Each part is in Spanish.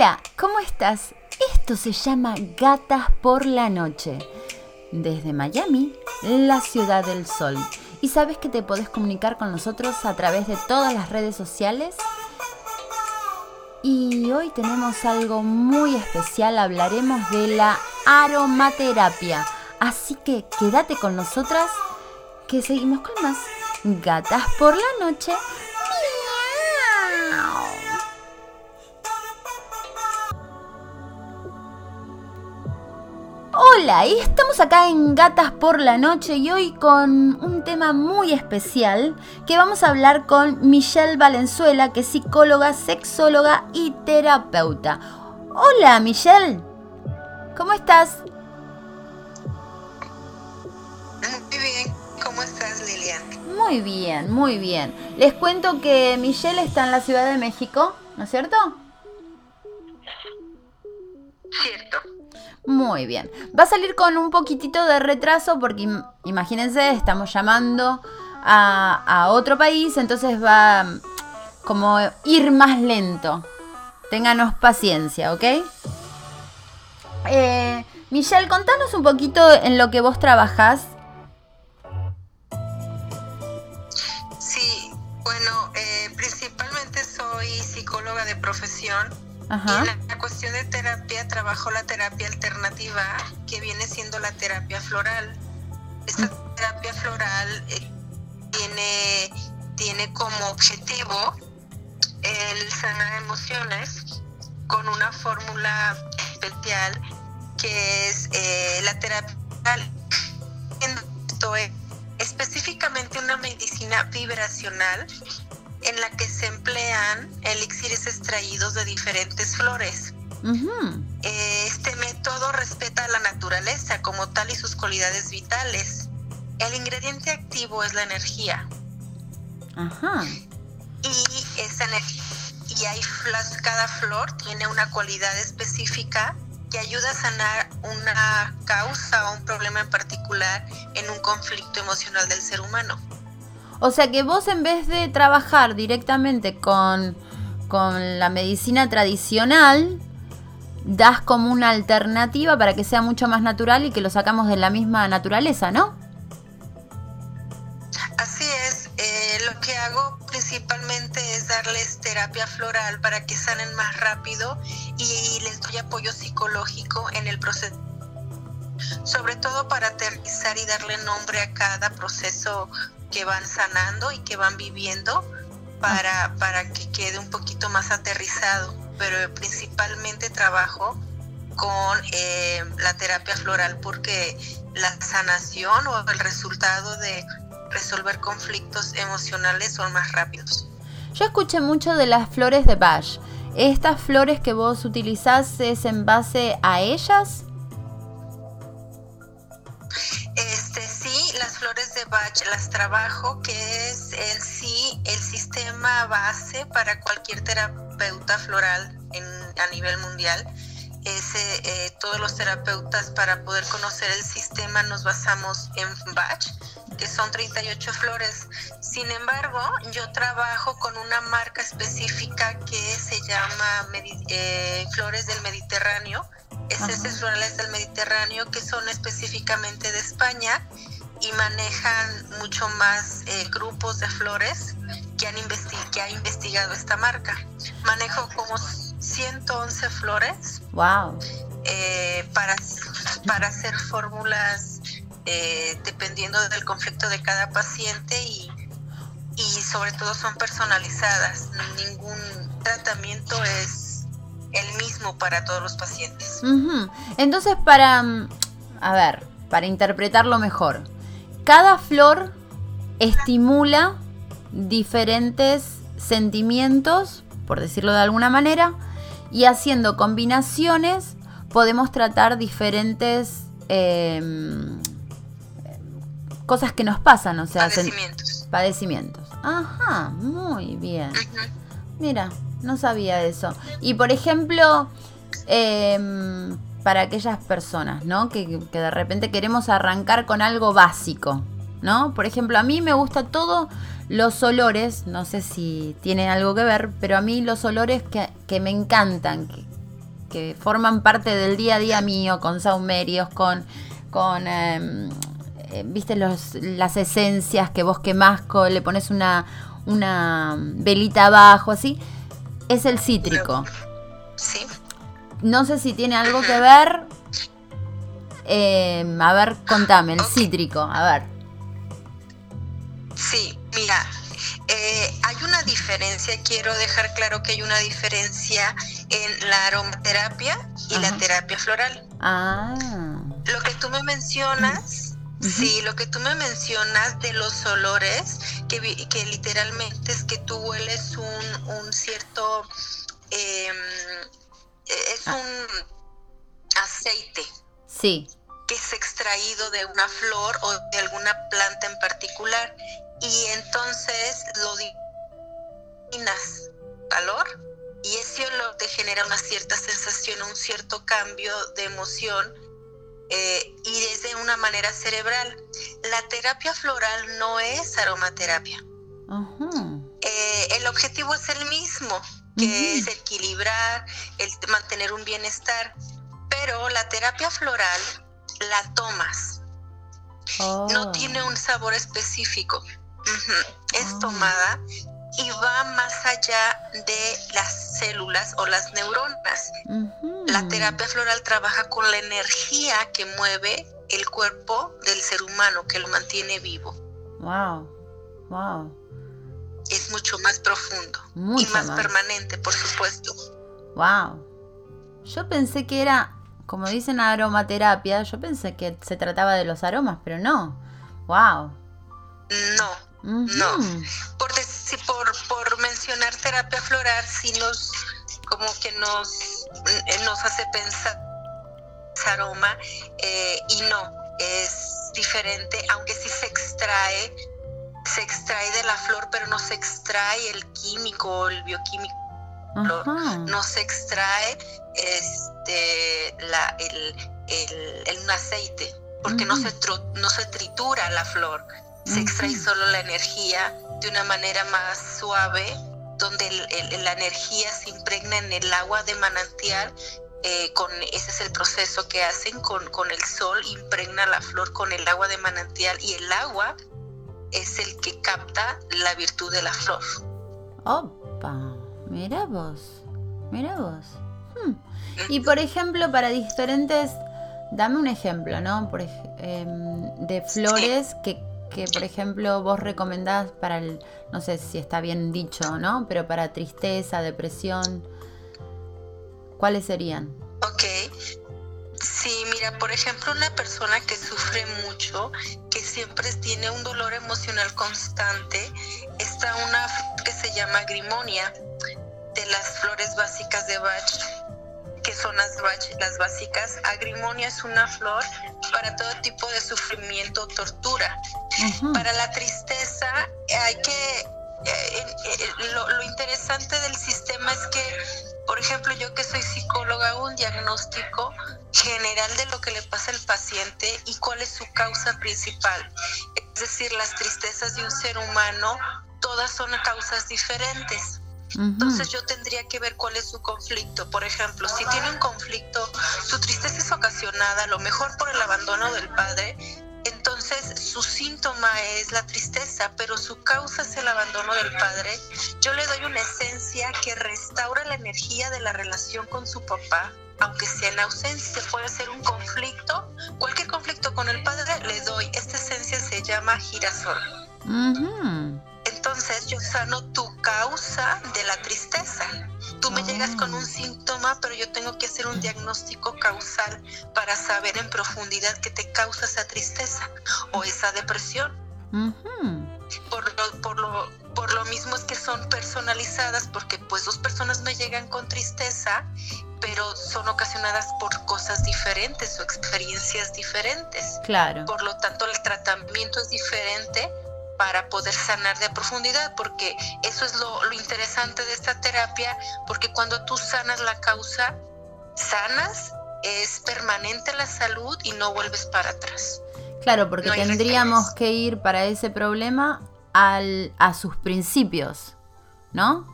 Hola, ¿cómo estás? Esto se llama Gatas por la Noche. Desde Miami, la ciudad del sol. ¿Y sabes que te podés comunicar con nosotros a través de todas las redes sociales? Y hoy tenemos algo muy especial, hablaremos de la aromaterapia. Así que quédate con nosotras que seguimos con más Gatas por la Noche Hola, y estamos acá en Gatas por la Noche y hoy con un tema muy especial que vamos a hablar con Michelle Valenzuela, que es psicóloga, sexóloga y terapeuta. Hola Michelle, ¿cómo estás? Muy bien, ¿cómo estás Lilian? Muy bien, muy bien. Les cuento que Michelle está en la Ciudad de México, ¿no es cierto? Cierto. Muy bien. Va a salir con un poquitito de retraso porque imagínense, estamos llamando a, otro país, entonces va como ir más lento. Ténganos paciencia, ¿ok? Eh, Michelle, contanos un poquito en lo que vos trabajás. Sí, bueno, eh, principalmente soy psicóloga de profesión Ajá. en la cuestión de terapia trabajo la terapia alternativa, que viene siendo la terapia floral. Esta terapia floral eh, tiene, tiene como objetivo el sanar emociones con una fórmula especial que es eh, la terapia esto es específicamente una medicina vibracional en la que se emplean elixires extraídos de diferentes flores. Eh, este método respeta la naturaleza como tal y sus cualidades vitales. El ingrediente activo es la energía. Y esa y hay cada flor tiene una cualidad específica que ayuda a sanar una causa o un problema en particular en un conflicto emocional del ser humano. O sea que vos en vez de trabajar directamente con, la medicina tradicional, das como una alternativa para que sea mucho más natural y que lo sacamos de la misma naturaleza, ¿no? Así es, eh, lo que hago principalmente es darles terapia floral para que sanen más rápido y les doy apoyo psicológico en el proceso sobre todo para aterrizar y darle nombre a cada proceso que van sanando y que van viviendo para, para que quede un poquito más aterrizado. Pero principalmente trabajo con eh, la terapia floral porque la sanación o el resultado de resolver conflictos emocionales son más rápidos. Yo escuché mucho de las flores de Bach. ¿Estas flores que vos utilizás es en base a ellas? Flores de Bach las trabajo, que es en sí el sistema base para cualquier terapeuta floral en, a nivel mundial. Ese, eh, todos los terapeutas para poder conocer el sistema nos basamos en Bach, que son 38 flores. Sin embargo, yo trabajo con una marca específica que se llama eh, Flores del Mediterráneo. Es esas florales del Mediterráneo que son específicamente de España y manejan mucho más eh, grupos de flores que han que ha investigado esta marca. Manejo como 111 flores. Wow. Eh, para, para hacer fórmulas eh, dependiendo del conflicto de cada paciente y, y sobre todo son personalizadas. Ningún tratamiento es el mismo para todos los pacientes. Entonces, para, mm, a ver, para interpretarlo mejor, cada flor estimula diferentes sentimientos, por decirlo de alguna manera, y haciendo combinaciones podemos tratar diferentes em, cosas que nos pasan, o sea, padecimientos. padecimientos. Ajá, muy bien. Mira, no sabía eso. Y por ejemplo, eh, para aquellas personas, ¿no? Que, de repente queremos arrancar con algo básico, ¿no? Por ejemplo, a mí me gusta todo los olores, no sé si tienen algo que ver, pero a mí los olores que, me encantan, que forman parte del día a día mío, con saumerios, con, con em, eh, viste los, las esencias que vos quemás, le pones una, una velita abajo, así, es el cítrico. Sí. No sé si tiene algo que ver. Em, a ver, contame, el cítrico, a ver. Sí, mira, eh, hay una diferencia, quiero dejar claro que hay una diferencia en la aromaterapia y la terapia floral. Ah. Lo que tú me mencionas, sí, lo que tú me mencionas de los olores, que, que literalmente es que tú hueles un, un cierto, em, es ah. un aceite. Sí. Que es extraído de una flor o de alguna planta en particular y entonces lo divinas calor y ese olor te genera una cierta sensación, un cierto cambio de emoción eh, y es de una manera cerebral. La terapia floral no es aromaterapia. Eh, el objetivo es el mismo, que es equilibrar, el mantener un bienestar, pero la terapia floral la tomas. No oh. tiene un sabor específico es ah. tomada y va más allá de las células o las neuronas. La terapia floral trabaja con la energía que mueve el cuerpo del ser humano, que lo mantiene vivo. Wow, wow. Es mucho más profundo y más, permanente, por supuesto. Wow. Yo pensé que era, como dicen aromaterapia, yo pensé que se trataba de los aromas, pero no. Wow. No, no, por, por, por mencionar terapia floral, sí nos, como que nos, nos hace pensar aroma eh, y no, es diferente, aunque sí se extrae, se extrae de la flor, pero no se extrae el químico, el bioquímico. No se extrae este la, el, el, un aceite, porque no, se, no se tritura la flor se extrae solo la energía de una manera más suave, donde la energía se impregna en el agua de manantial. Eh, con, ese es el proceso que hacen con, con el sol, impregna la flor con el agua de manantial y el agua es el que capta la virtud de la flor. Opa, mira vos, mira vos. Hmm. Y por ejemplo, para diferentes, dame un ejemplo, ¿no? Por, em, de flores que que, por ejemplo, vos recomendás para el, no sé si está bien dicho, ¿no? Pero para tristeza, depresión, ¿cuáles serían? Ok. Sí, mira, por ejemplo, una persona que sufre mucho, que siempre tiene un dolor emocional constante, está una que se llama grimonia, de las flores básicas de Bach que son las, las básicas. Agrimonia es una flor para todo tipo de sufrimiento o tortura. Para la tristeza hay que... Eh, eh, lo, lo interesante del sistema es que, por ejemplo, yo que soy psicóloga, hago un diagnóstico general de lo que le pasa al paciente y cuál es su causa principal. Es decir, las tristezas de un ser humano, todas son causas diferentes. Entonces yo tendría que ver cuál es su conflicto. Por ejemplo, si tiene un conflicto, su tristeza es ocasionada a lo mejor por el abandono del padre, entonces su síntoma es la tristeza, pero su causa es el abandono del padre. Yo le doy una esencia que restaura la energía de la relación con su papá, aunque sea en ausencia, puede ser un conflicto, cualquier conflicto con el padre, le doy. Esta esencia se llama girasol. Entonces yo sano tu causa de la tristeza. Tú me llegas con un ah. síntoma, pero yo tengo que hacer un diagnóstico causal para saber en profundidad qué te causa esa tristeza o esa depresión. por, lo, por, lo, por lo mismo es que son personalizadas porque pues dos personas me llegan con tristeza, pero son ocasionadas por cosas diferentes o experiencias diferentes. Claro. Por lo tanto, el tratamiento es diferente para poder sanar de profundidad, porque eso es lo, interesante de esta terapia, porque cuando tú sanas la causa, sanas, es permanente la salud y no vuelves para atrás. Claro, porque tendríamos que ir para ese problema al, a sus principios, ¿no?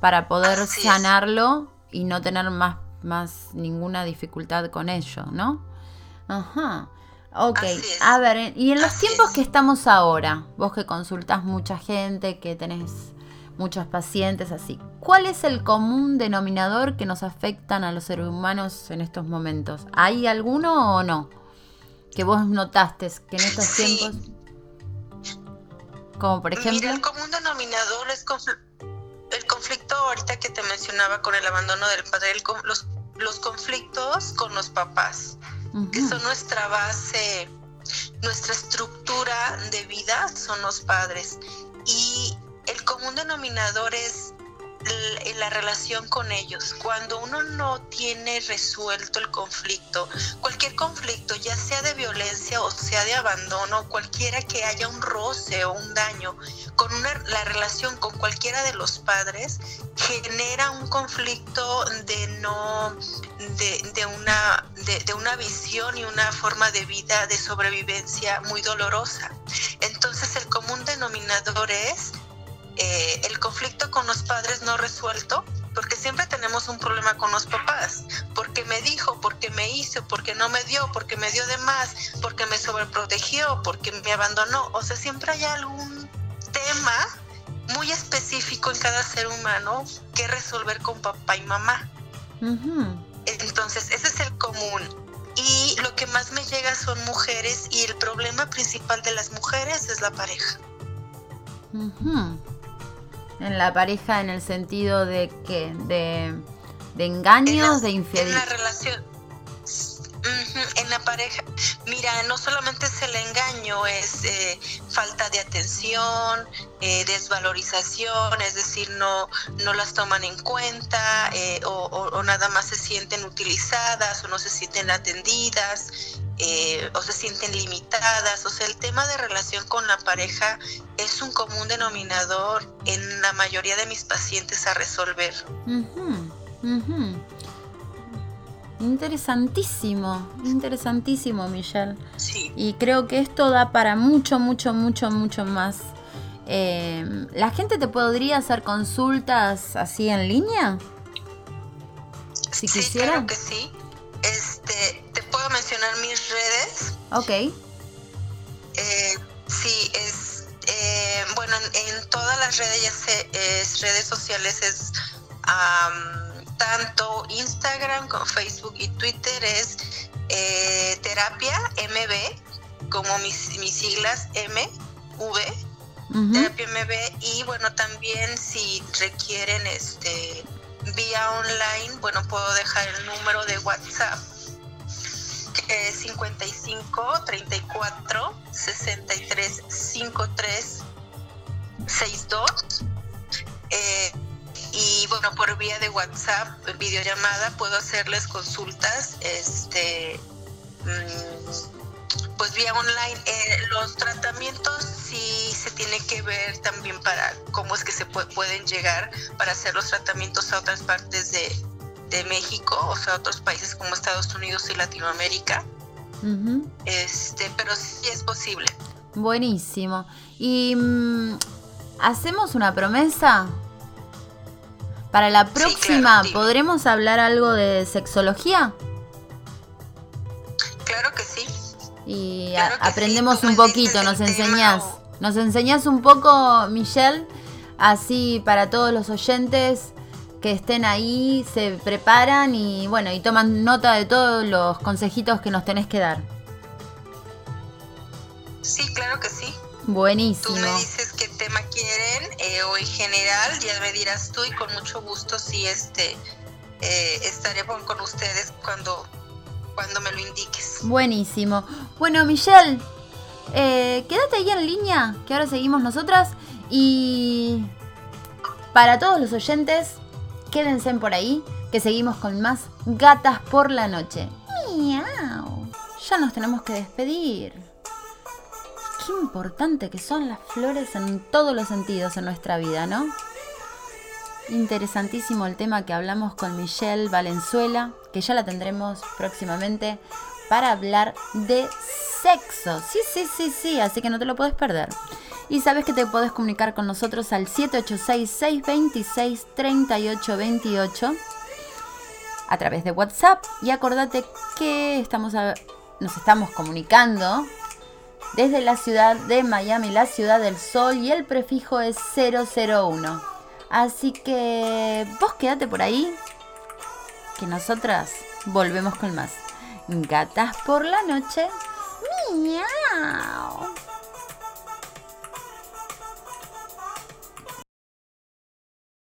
Para poder sanarlo y no tener más más ninguna dificultad con ello, ¿no? Ajá. Ok, a ver, y en los tiempos que estamos ahora, vos que consultas mucha gente, que tenés muchos pacientes así, ¿cuál es el común denominador que nos afectan a los seres humanos en estos momentos? ¿Hay alguno o no? Que vos notaste que en estos tiempos... Como por ejemplo... el común denominador es el conflicto ahorita que te mencionaba con el abandono del padre, los, los conflictos con los papás que son nuestra base, nuestra estructura de vida, son los padres. Y el común denominador es la relación con ellos. Cuando uno no tiene resuelto el conflicto, cualquier conflicto, ya sea de violencia o sea de abandono, cualquiera que haya un roce o un daño, con una, la relación con cualquiera de los padres genera un conflicto de no de, una de, una visión y una forma de vida de sobrevivencia muy dolorosa. Entonces el común denominador es eh, el conflicto con los padres no resuelto, porque siempre tenemos un problema con los papás, porque me dijo, porque me hizo, porque no me dio, porque me dio de más, porque me sobreprotegió, porque me abandonó. O sea, siempre hay algún tema muy específico en cada ser humano que resolver con papá y mamá. Entonces, ese es el común. Y lo que más me llega son mujeres y el problema principal de las mujeres es la pareja. En la pareja en el sentido de que de, de engaños, de infidelidad. En la relación. En la pareja. Mira, no solamente es el engaño, es eh, falta de atención, eh, desvalorización, es decir, no, no las toman en cuenta eh, o, nada más se sienten utilizadas o no se sienten atendidas. Eh, o se sienten limitadas. O sea, el tema de relación con la pareja es un común denominador en la mayoría de mis pacientes a resolver. Interesantísimo, interesantísimo, Michelle. Sí. Y creo que esto da para mucho, mucho, mucho, mucho más. Eh, ¿La gente te podría hacer consultas así en línea? Si sí, quisiera. Claro que sí. Este, te puedo mencionar mis redes. Ok. Eh, sí, es, eh, bueno, en, todas las redes, ya redes sociales es tanto Instagram como Facebook y Twitter es eh, terapia MB, como mis, mis siglas MV, terapia MB, y bueno, también si requieren este vía online, bueno, puedo dejar el número de WhatsApp que es 55 34 63 53 62. Y bueno, por vía de WhatsApp, videollamada, puedo hacerles consultas, este, mm, pues vía online. Eh, los tratamientos sí se tiene que ver también para cómo es que se pueden llegar para hacer los tratamientos a otras partes de, de México, o sea, otros países como Estados Unidos y Latinoamérica. este, pero sí es posible. Buenísimo. ¿Y mm, hacemos una promesa? Para la próxima, ¿podremos hablar algo de sexología? Claro que sí. Y aprendemos un poquito, nos enseñás. Nos enseñás un poco, Michelle, así para todos los oyentes que estén ahí, se preparan y bueno, y toman nota de todos los consejitos que nos tenés que dar. Sí, claro que sí. Buenísimo. Tú me dices qué tema quieren eh, o en general, ya me dirás tú y con mucho gusto si este eh, estaré con, ustedes cuando, cuando me lo indiques. Buenísimo. Bueno, Michelle, eh, quédate ahí en línea, que ahora seguimos nosotras. Y para todos los oyentes, quédense por ahí, que seguimos con más gatas por la noche. Miau. Ya nos tenemos que despedir. Qué importante que son las flores en todos los sentidos en nuestra vida, ¿no? Interesantísimo el tema que hablamos con Michelle Valenzuela, que ya la tendremos próximamente para hablar de sexo. Sí, sí, sí, sí, así que no te lo puedes perder. Y sabes que te puedes comunicar con nosotros al 786-626-3828. a través de WhatsApp y acordate que estamos nos estamos comunicando desde la ciudad de Miami, la ciudad del sol y el prefijo es 001. Así que vos quédate por ahí que nosotras volvemos con más. Gatas por la noche. Miau.